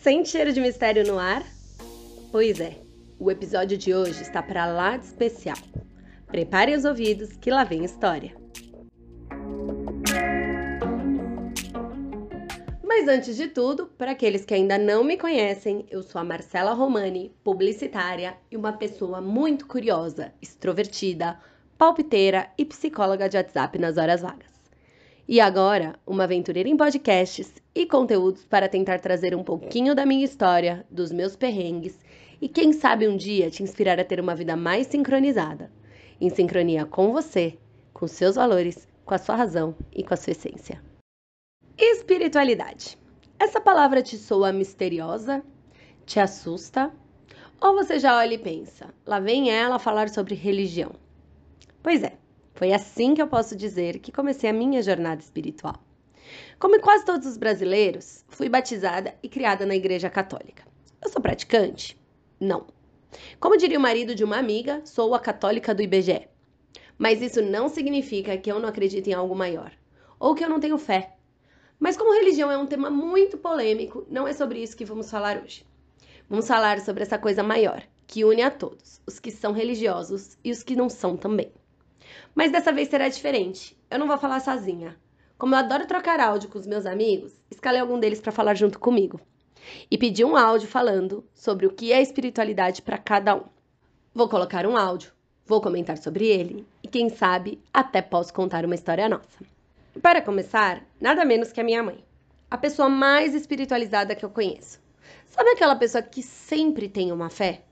Sente cheiro de mistério no ar? Pois é, o episódio de hoje está para lá de especial. Prepare os ouvidos que lá vem história. Mas antes de tudo, para aqueles que ainda não me conhecem, eu sou a Marcela Romani, publicitária e uma pessoa muito curiosa, extrovertida, palpiteira e psicóloga de WhatsApp nas horas vagas. E agora, uma aventureira em podcasts e conteúdos para tentar trazer um pouquinho da minha história, dos meus perrengues e quem sabe um dia te inspirar a ter uma vida mais sincronizada, em sincronia com você, com seus valores, com a sua razão e com a sua essência. Espiritualidade. Essa palavra te soa misteriosa? Te assusta? Ou você já olha e pensa, lá vem ela falar sobre religião? Pois é, foi assim que eu posso dizer que comecei a minha jornada espiritual. Como quase todos os brasileiros, fui batizada e criada na Igreja Católica. Eu sou praticante? Não. Como diria o marido de uma amiga, sou a católica do IBGE. Mas isso não significa que eu não acredito em algo maior, ou que eu não tenho fé. Mas como religião é um tema muito polêmico, não é sobre isso que vamos falar hoje. Vamos falar sobre essa coisa maior, que une a todos, os que são religiosos e os que não são também. Mas dessa vez será diferente. Eu não vou falar sozinha. Como eu adoro trocar áudio com os meus amigos, escalei algum deles para falar junto comigo. E pedi um áudio falando sobre o que é espiritualidade para cada um. Vou colocar um áudio, vou comentar sobre ele e quem sabe até posso contar uma história nossa. Para começar, nada menos que a minha mãe, a pessoa mais espiritualizada que eu conheço. Sabe aquela pessoa que sempre tem uma fé?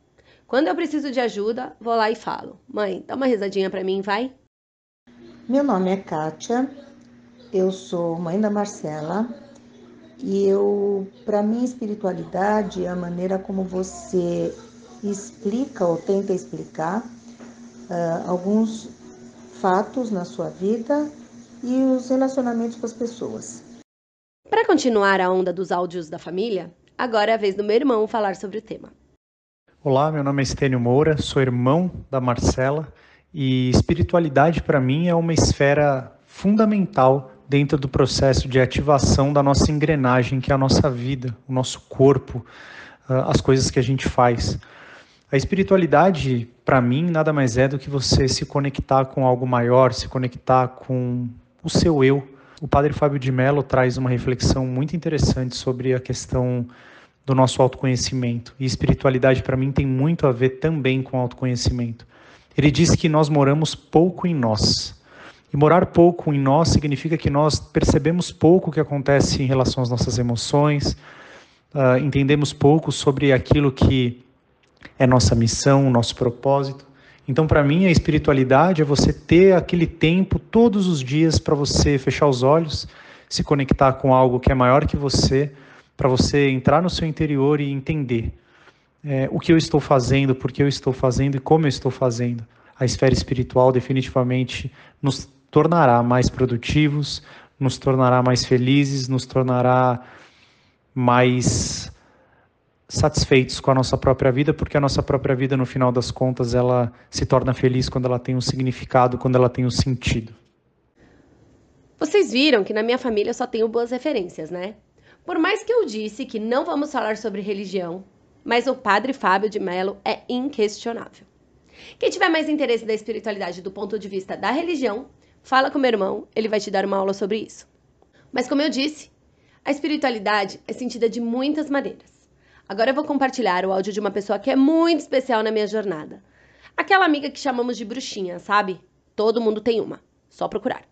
Quando eu preciso de ajuda, vou lá e falo: Mãe, dá uma risadinha para mim, vai? Meu nome é Kátia, eu sou mãe da Marcela e eu, para mim, espiritualidade é a maneira como você explica ou tenta explicar uh, alguns fatos na sua vida e os relacionamentos com as pessoas. Para continuar a onda dos áudios da família, agora é a vez do meu irmão falar sobre o tema. Olá, meu nome é Estênio Moura, sou irmão da Marcela e espiritualidade para mim é uma esfera fundamental dentro do processo de ativação da nossa engrenagem, que é a nossa vida, o nosso corpo, ah, as coisas que a gente faz. A espiritualidade, para mim, nada mais é do que você se conectar com algo maior, se conectar com o seu eu. O padre Fábio de Mello traz uma reflexão muito interessante sobre a questão do nosso autoconhecimento. E espiritualidade, para mim, tem muito a ver também com autoconhecimento. Ele diz que nós moramos pouco em nós. E morar pouco em nós significa que nós percebemos pouco o que acontece em relação às nossas emoções, uh, entendemos pouco sobre aquilo que é nossa missão, nosso propósito. Então, para mim, a espiritualidade é você ter aquele tempo todos os dias para você fechar os olhos, se conectar com algo que é maior que você, para você entrar no seu interior e entender é, o que eu estou fazendo, por que eu estou fazendo e como eu estou fazendo. A esfera espiritual definitivamente nos tornará mais produtivos, nos tornará mais felizes, nos tornará mais satisfeitos com a nossa própria vida, porque a nossa própria vida, no final das contas, ela se torna feliz quando ela tem um significado, quando ela tem um sentido. Vocês viram que na minha família eu só tenho boas referências, né? Por mais que eu disse que não vamos falar sobre religião, mas o padre Fábio de Mello é inquestionável. Quem tiver mais interesse da espiritualidade do ponto de vista da religião, fala com meu irmão, ele vai te dar uma aula sobre isso. Mas como eu disse, a espiritualidade é sentida de muitas maneiras. Agora eu vou compartilhar o áudio de uma pessoa que é muito especial na minha jornada. Aquela amiga que chamamos de bruxinha, sabe? Todo mundo tem uma. Só procurar.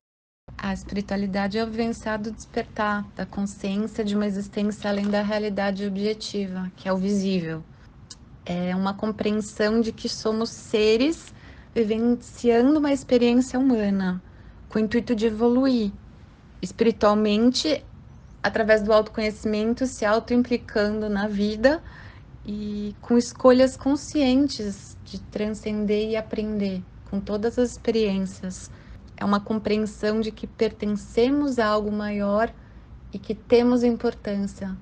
A espiritualidade é o vivenciado despertar da consciência de uma existência além da realidade objetiva, que é o visível. É uma compreensão de que somos seres vivenciando uma experiência humana, com o intuito de evoluir espiritualmente através do autoconhecimento, se autoimplicando na vida e com escolhas conscientes de transcender e aprender com todas as experiências. É uma compreensão de que pertencemos a algo maior e que temos importância.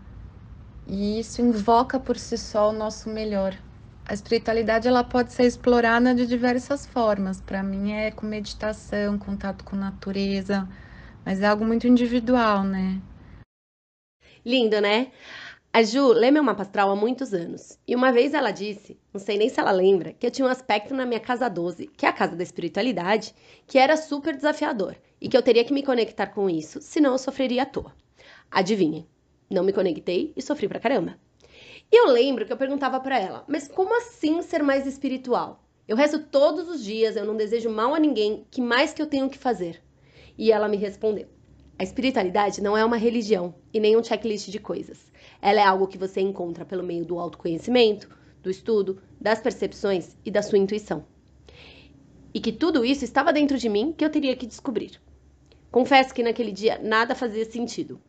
E isso invoca por si só o nosso melhor. A espiritualidade ela pode ser explorada de diversas formas. Para mim é com meditação, contato com natureza, mas é algo muito individual, né? Lindo, né? A Ju lê meu mapa astral há muitos anos, e uma vez ela disse, não sei nem se ela lembra, que eu tinha um aspecto na minha casa 12, que é a casa da espiritualidade, que era super desafiador, e que eu teria que me conectar com isso, senão eu sofreria à toa. Adivinhe, não me conectei e sofri pra caramba. E eu lembro que eu perguntava para ela, mas como assim ser mais espiritual? Eu rezo todos os dias, eu não desejo mal a ninguém, que mais que eu tenho que fazer? E ela me respondeu: A espiritualidade não é uma religião e nem um checklist de coisas. Ela é algo que você encontra pelo meio do autoconhecimento, do estudo, das percepções e da sua intuição. E que tudo isso estava dentro de mim que eu teria que descobrir. Confesso que naquele dia nada fazia sentido.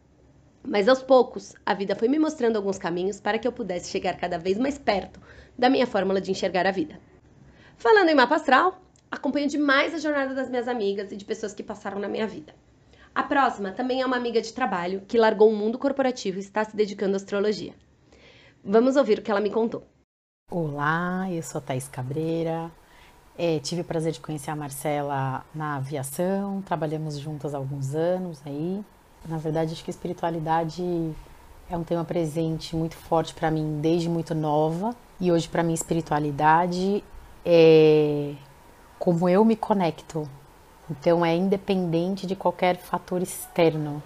Mas aos poucos, a vida foi me mostrando alguns caminhos para que eu pudesse chegar cada vez mais perto da minha fórmula de enxergar a vida. Falando em mapa astral, acompanho demais a jornada das minhas amigas e de pessoas que passaram na minha vida. A próxima também é uma amiga de trabalho que largou o mundo corporativo e está se dedicando à astrologia. Vamos ouvir o que ela me contou. Olá, eu sou Thais Cabreira. É, tive o prazer de conhecer a Marcela na aviação, trabalhamos juntas há alguns anos aí. Na verdade, acho que espiritualidade é um tema presente muito forte para mim desde muito nova. E hoje, para mim, espiritualidade é como eu me conecto então é independente de qualquer fator externo.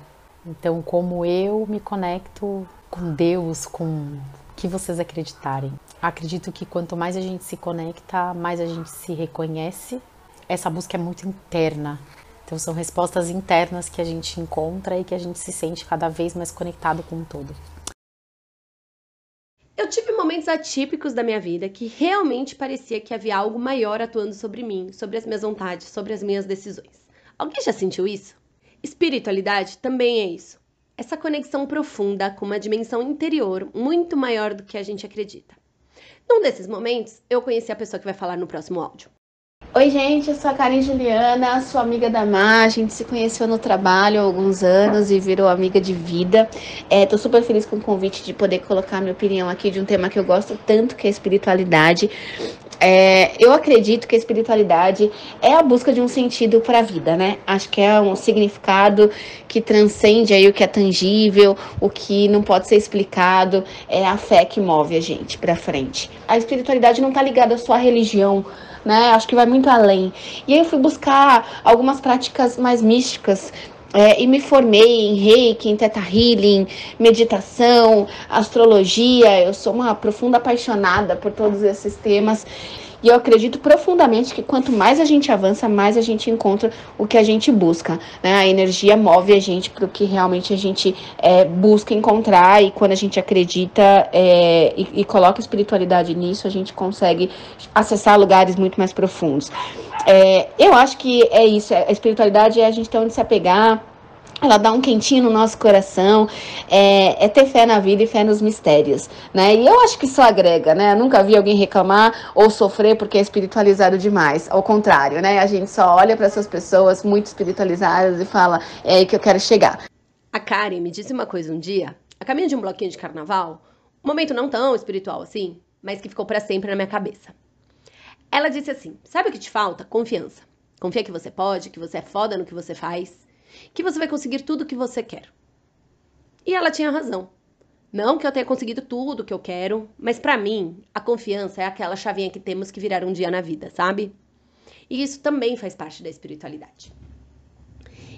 Então, como eu me conecto com Deus, com o que vocês acreditarem. Acredito que quanto mais a gente se conecta, mais a gente se reconhece. Essa busca é muito interna. Então são respostas internas que a gente encontra e que a gente se sente cada vez mais conectado com o todo. Atípicos da minha vida que realmente parecia que havia algo maior atuando sobre mim, sobre as minhas vontades, sobre as minhas decisões. Alguém já sentiu isso? Espiritualidade também é isso. Essa conexão profunda com uma dimensão interior muito maior do que a gente acredita. Num desses momentos, eu conheci a pessoa que vai falar no próximo áudio. Oi, gente, eu sou a Karen Juliana, sou amiga da Mar. A gente se conheceu no trabalho há alguns anos e virou amiga de vida. É, super feliz com o convite de poder colocar minha opinião aqui de um tema que eu gosto tanto, que é espiritualidade. É, eu acredito que a espiritualidade é a busca de um sentido para a vida, né? Acho que é um significado que transcende aí o que é tangível, o que não pode ser explicado. É a fé que move a gente para frente. A espiritualidade não está ligada à sua religião né? Acho que vai muito além. E aí eu fui buscar algumas práticas mais místicas. É, e me formei em reiki, em teta healing, meditação, astrologia. Eu sou uma profunda apaixonada por todos esses temas. E eu acredito profundamente que quanto mais a gente avança, mais a gente encontra o que a gente busca. Né? A energia move a gente para o que realmente a gente é, busca encontrar. E quando a gente acredita é, e, e, coloca espiritualidade nisso, a gente consegue acessar lugares muito mais profundos. É, eu acho que é isso. A espiritualidade é a gente ter onde se apegar ela dá um quentinho no nosso coração, é, é, ter fé na vida e fé nos mistérios, né? E eu acho que isso agrega, né? Eu nunca vi alguém reclamar ou sofrer porque é espiritualizado demais. Ao contrário, né? A gente só olha para essas pessoas muito espiritualizadas e fala, é aí que eu quero chegar. A Karen me disse uma coisa um dia, a caminho de um bloquinho de carnaval, um momento não tão espiritual assim, mas que ficou para sempre na minha cabeça. Ela disse assim: sabe o que te falta? Confiança. Confia que você pode, que você é foda no que você faz que você vai conseguir tudo o que você quer. E ela tinha razão. Não que eu tenha conseguido tudo o que eu quero, mas para mim, a confiança é aquela chavinha que temos que virar um dia na vida, sabe? E isso também faz parte da espiritualidade.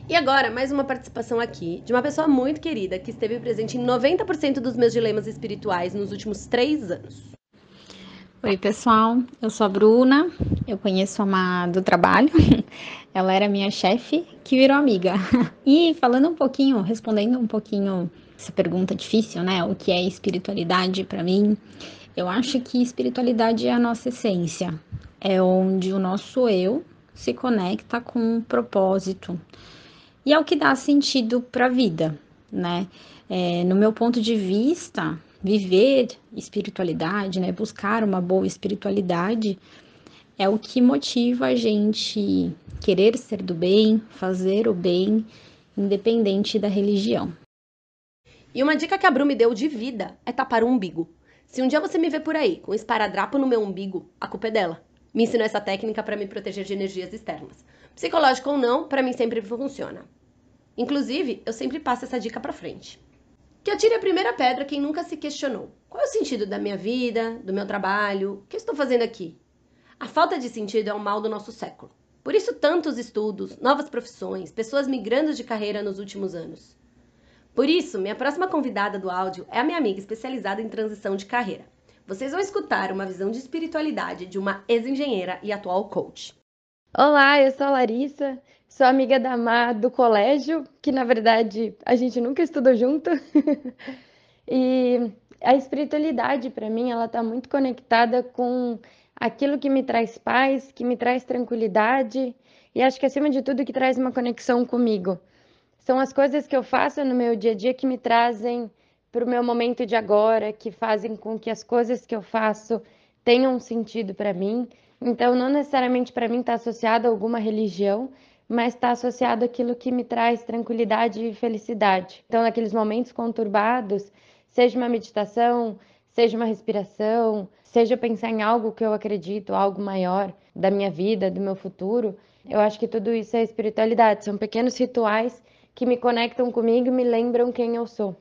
E agora, mais uma participação aqui de uma pessoa muito querida que esteve presente em 90% dos meus dilemas espirituais nos últimos três anos. Oi, pessoal. Eu sou a Bruna. Eu conheço a Má do trabalho. Ela era minha chefe, que virou amiga. E falando um pouquinho, respondendo um pouquinho essa pergunta difícil, né? O que é espiritualidade para mim? Eu acho que espiritualidade é a nossa essência. É onde o nosso eu se conecta com um propósito. E é o que dá sentido para a vida, né? É, no meu ponto de vista, viver espiritualidade, né, buscar uma boa espiritualidade, é o que motiva a gente querer ser do bem, fazer o bem, independente da religião. E uma dica que a Bru me deu de vida é tapar o umbigo. Se um dia você me vê por aí com esparadrapo no meu umbigo, a culpa é dela. Me ensinou essa técnica para me proteger de energias externas. Psicológico ou não, para mim sempre funciona. Inclusive, eu sempre passo essa dica para frente. Que eu tire a primeira pedra quem nunca se questionou. Qual é o sentido da minha vida, do meu trabalho? O que estou fazendo aqui? A falta de sentido é o mal do nosso século. Por isso, tantos estudos, novas profissões, pessoas migrando de carreira nos últimos anos. Por isso, minha próxima convidada do áudio é a minha amiga especializada em transição de carreira. Vocês vão escutar uma visão de espiritualidade de uma ex-engenheira e atual coach. Olá, eu sou a Larissa, sou amiga da Má do colégio, que na verdade a gente nunca estudou junto. e a espiritualidade, para mim, ela está muito conectada com aquilo que me traz paz, que me traz tranquilidade e acho que acima de tudo que traz uma conexão comigo. São as coisas que eu faço no meu dia a dia que me trazem para o meu momento de agora, que fazem com que as coisas que eu faço tenham sentido para mim. Então, não necessariamente para mim está associado a alguma religião, mas está associado àquilo que me traz tranquilidade e felicidade. Então, naqueles momentos conturbados, seja uma meditação, seja uma respiração, seja pensar em algo que eu acredito, algo maior da minha vida, do meu futuro, eu acho que tudo isso é espiritualidade. São pequenos rituais que me conectam comigo e me lembram quem eu sou.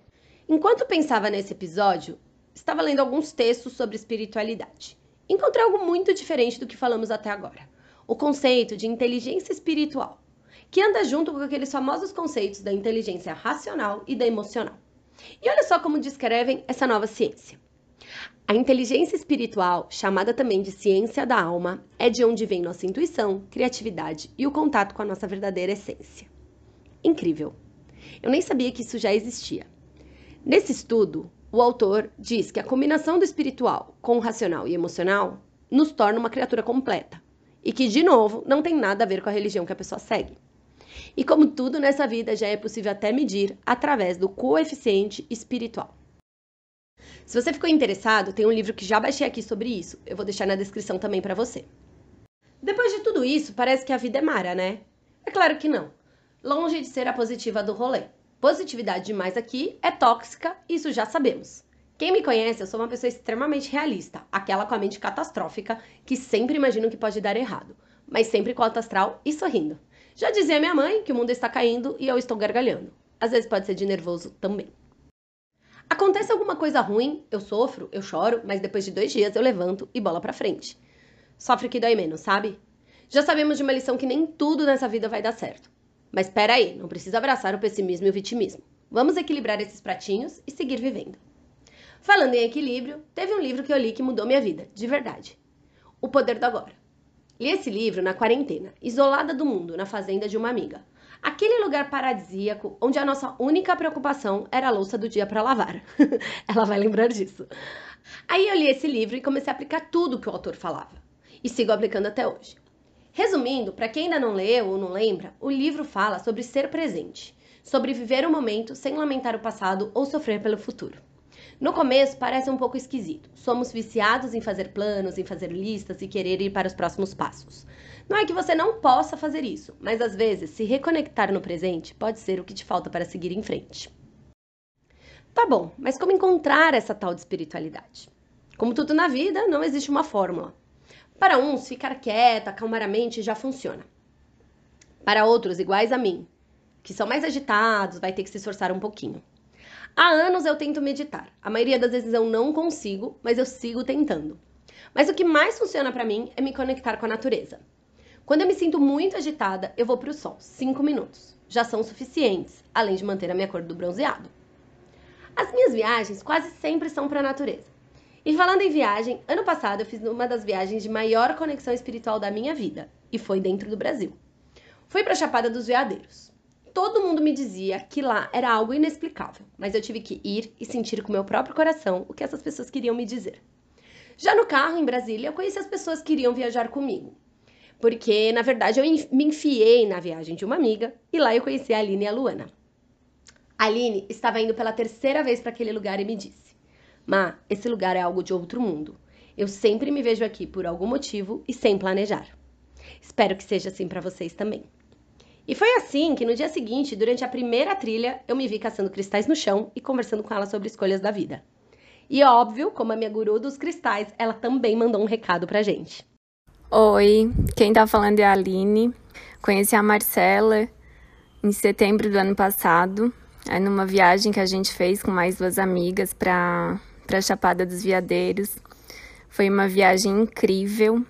Enquanto pensava nesse episódio, estava lendo alguns textos sobre espiritualidade. Encontrei algo muito diferente do que falamos até agora: o conceito de inteligência espiritual, que anda junto com aqueles famosos conceitos da inteligência racional e da emocional. E olha só como descrevem essa nova ciência. A inteligência espiritual, chamada também de ciência da alma, é de onde vem nossa intuição, criatividade e o contato com a nossa verdadeira essência. Incrível! Eu nem sabia que isso já existia. Nesse estudo, o autor diz que a combinação do espiritual com o racional e emocional nos torna uma criatura completa e que, de novo, não tem nada a ver com a religião que a pessoa segue. E como tudo nessa vida já é possível até medir através do coeficiente espiritual. Se você ficou interessado, tem um livro que já baixei aqui sobre isso. Eu vou deixar na descrição também para você. Depois de tudo isso, parece que a vida é mara, né? É claro que não. Longe de ser a positiva do rolê. Positividade demais aqui é tóxica, isso já sabemos. Quem me conhece, eu sou uma pessoa extremamente realista, aquela com a mente catastrófica que sempre imagina o que pode dar errado, mas sempre com alto astral e sorrindo. Já dizia minha mãe que o mundo está caindo e eu estou gargalhando. Às vezes pode ser de nervoso também. Acontece alguma coisa ruim, eu sofro, eu choro, mas depois de dois dias eu levanto e bola pra frente. Sofre que dói menos, sabe? Já sabemos de uma lição que nem tudo nessa vida vai dar certo. Mas espera aí, não precisa abraçar o pessimismo e o vitimismo. Vamos equilibrar esses pratinhos e seguir vivendo. Falando em equilíbrio, teve um livro que eu li que mudou minha vida, de verdade. O Poder do Agora. Li esse livro na quarentena, isolada do mundo, na fazenda de uma amiga. Aquele lugar paradisíaco onde a nossa única preocupação era a louça do dia para lavar. Ela vai lembrar disso. Aí eu li esse livro e comecei a aplicar tudo que o autor falava. E sigo aplicando até hoje. Resumindo, para quem ainda não leu ou não lembra, o livro fala sobre ser presente, sobre viver o momento sem lamentar o passado ou sofrer pelo futuro. No começo parece um pouco esquisito. Somos viciados em fazer planos, em fazer listas e querer ir para os próximos passos. Não é que você não possa fazer isso, mas às vezes se reconectar no presente pode ser o que te falta para seguir em frente. Tá bom, mas como encontrar essa tal de espiritualidade? Como tudo na vida, não existe uma fórmula. Para uns, ficar quieta, acalmar a mente já funciona. Para outros, iguais a mim, que são mais agitados, vai ter que se esforçar um pouquinho. Há anos eu tento meditar. A maioria das vezes eu não consigo, mas eu sigo tentando. Mas o que mais funciona para mim é me conectar com a natureza. Quando eu me sinto muito agitada, eu vou para o sol, 5 minutos. Já são suficientes, além de manter a minha cor do bronzeado. As minhas viagens quase sempre são para a natureza. E falando em viagem, ano passado eu fiz uma das viagens de maior conexão espiritual da minha vida, e foi dentro do Brasil. Fui para Chapada dos Veadeiros. Todo mundo me dizia que lá era algo inexplicável, mas eu tive que ir e sentir com meu próprio coração o que essas pessoas queriam me dizer. Já no carro, em Brasília, eu conheci as pessoas que iriam viajar comigo. Porque, na verdade, eu me enfiei na viagem de uma amiga e lá eu conheci a Aline e a Luana. A Aline estava indo pela terceira vez para aquele lugar e me disse: Má, esse lugar é algo de outro mundo. Eu sempre me vejo aqui por algum motivo e sem planejar. Espero que seja assim para vocês também. E foi assim que no dia seguinte, durante a primeira trilha, eu me vi caçando cristais no chão e conversando com ela sobre escolhas da vida. E óbvio, como a minha guru dos cristais, ela também mandou um recado pra gente. Oi, quem tá falando é a Aline. Conheci a Marcela em setembro do ano passado. é numa viagem que a gente fez com mais duas amigas para a Chapada dos Veadeiros. Foi uma viagem incrível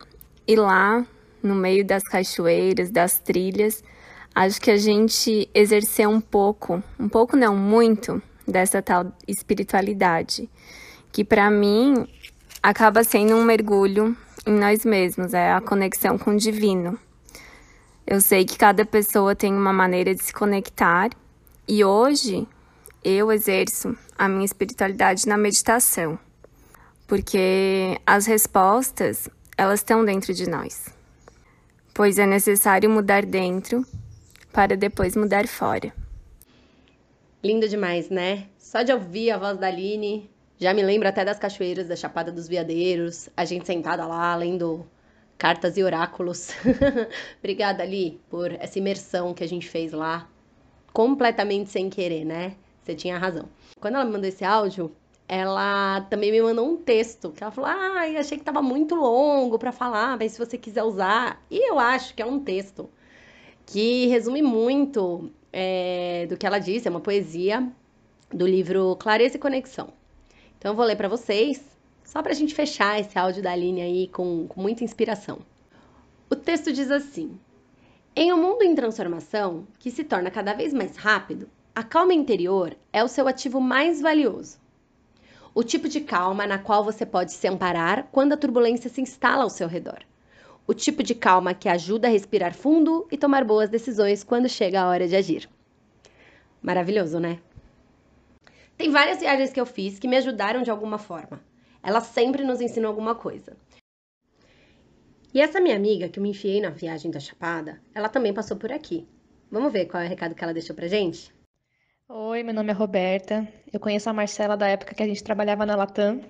e lá, no meio das cachoeiras, das trilhas, acho que a gente exerceu um pouco, um pouco não, muito, dessa tal espiritualidade, que para mim acaba sendo um mergulho em nós mesmos, é a conexão com o divino. Eu sei que cada pessoa tem uma maneira de se conectar e hoje eu exerço a minha espiritualidade na meditação, porque as respostas, elas estão dentro de nós. Pois é necessário mudar dentro para depois mudar fora. Lindo demais, né? Só de ouvir a voz da Aline, já me lembro até das cachoeiras da Chapada dos Veadeiros, a gente sentada lá lendo cartas e oráculos. Obrigada, Ali, por essa imersão que a gente fez lá, completamente sem querer, né? Você tinha razão. Quando ela me mandou esse áudio, ela também me mandou um texto, que ela falou: "Ah, eu achei que tava muito longo para falar, mas se você quiser usar". E eu acho que é um texto que resume muito é, do que ela disse, é uma poesia do livro Clareza e Conexão. Então eu vou ler para vocês, só para a gente fechar esse áudio da Aline aí com, com muita inspiração. O texto diz assim: Em um mundo em transformação, que se torna cada vez mais rápido, a calma interior é o seu ativo mais valioso. O tipo de calma na qual você pode se amparar quando a turbulência se instala ao seu redor. O tipo de calma que ajuda a respirar fundo e tomar boas decisões quando chega a hora de agir. Maravilhoso, né? Tem várias viagens que eu fiz que me ajudaram de alguma forma. Ela sempre nos ensina alguma coisa. E essa minha amiga que eu me enfiei na viagem da Chapada, ela também passou por aqui. Vamos ver qual é o recado que ela deixou pra gente? Oi, meu nome é Roberta. Eu conheço a Marcela da época que a gente trabalhava na Latam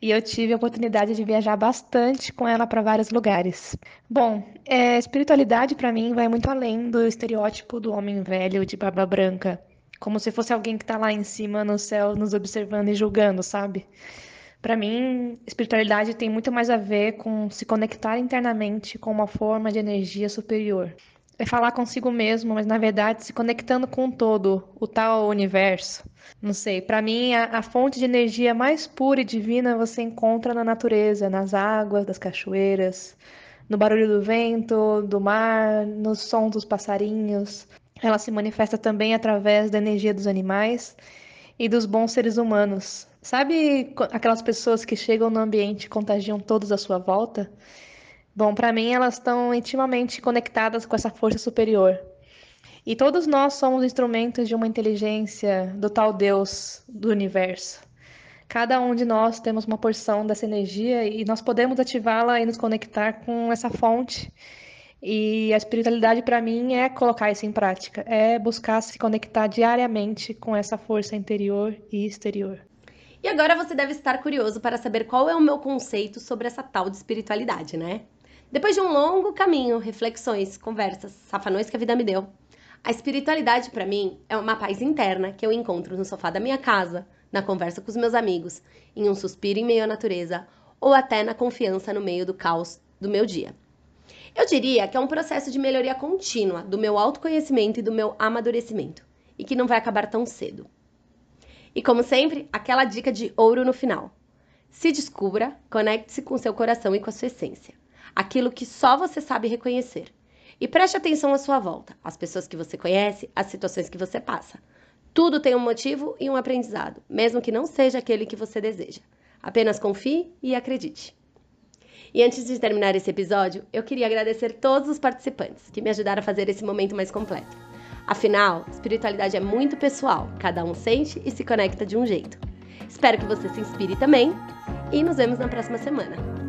e eu tive a oportunidade de viajar bastante com ela para vários lugares. Bom, é, espiritualidade para mim vai muito além do estereótipo do homem velho de barba branca como se fosse alguém que está lá em cima no céu nos observando e julgando, sabe? Para mim, espiritualidade tem muito mais a ver com se conectar internamente com uma forma de energia superior. É falar consigo mesmo, mas na verdade se conectando com todo, o tal universo. Não sei, para mim a, a, fonte de energia mais pura e divina você encontra na natureza, nas águas, das cachoeiras, no barulho do vento, do mar, no som dos passarinhos, ela se manifesta também através da energia dos animais e dos bons seres humanos. Sabe aquelas pessoas que chegam no ambiente e contagiam todos à sua volta? Bom, para mim elas estão intimamente conectadas com essa força superior. E todos nós somos instrumentos de uma inteligência do tal Deus do universo. Cada um de nós temos uma porção dessa energia e nós podemos ativá-la e nos conectar com essa fonte e a espiritualidade para mim é colocar isso em prática, é buscar se conectar diariamente com essa força interior e exterior. E agora você deve estar curioso para saber qual é o meu conceito sobre essa tal de espiritualidade, né? Depois de um longo caminho, reflexões, conversas, safanões que a vida me deu, a espiritualidade para mim é uma paz interna que eu encontro no sofá da minha casa, na conversa com os meus amigos, em um suspiro em meio à natureza ou até na confiança no meio do caos do meu dia. Eu diria que é um processo de melhoria contínua do meu autoconhecimento e do meu amadurecimento, e que não vai acabar tão cedo. E como sempre, aquela dica de ouro no final. Se descubra, conecte-se com seu coração e com a sua essência, aquilo que só você sabe reconhecer. E preste atenção à sua volta, às pessoas que você conhece, às situações que você passa. Tudo tem um motivo e um aprendizado, mesmo que não seja aquele que você deseja. Apenas confie e acredite. E antes de terminar esse episódio, eu queria agradecer todos os participantes que me ajudaram a fazer esse momento mais completo. Afinal, espiritualidade é muito pessoal, cada um sente e se conecta de um jeito. Espero que você se inspire também e nos vemos na próxima semana.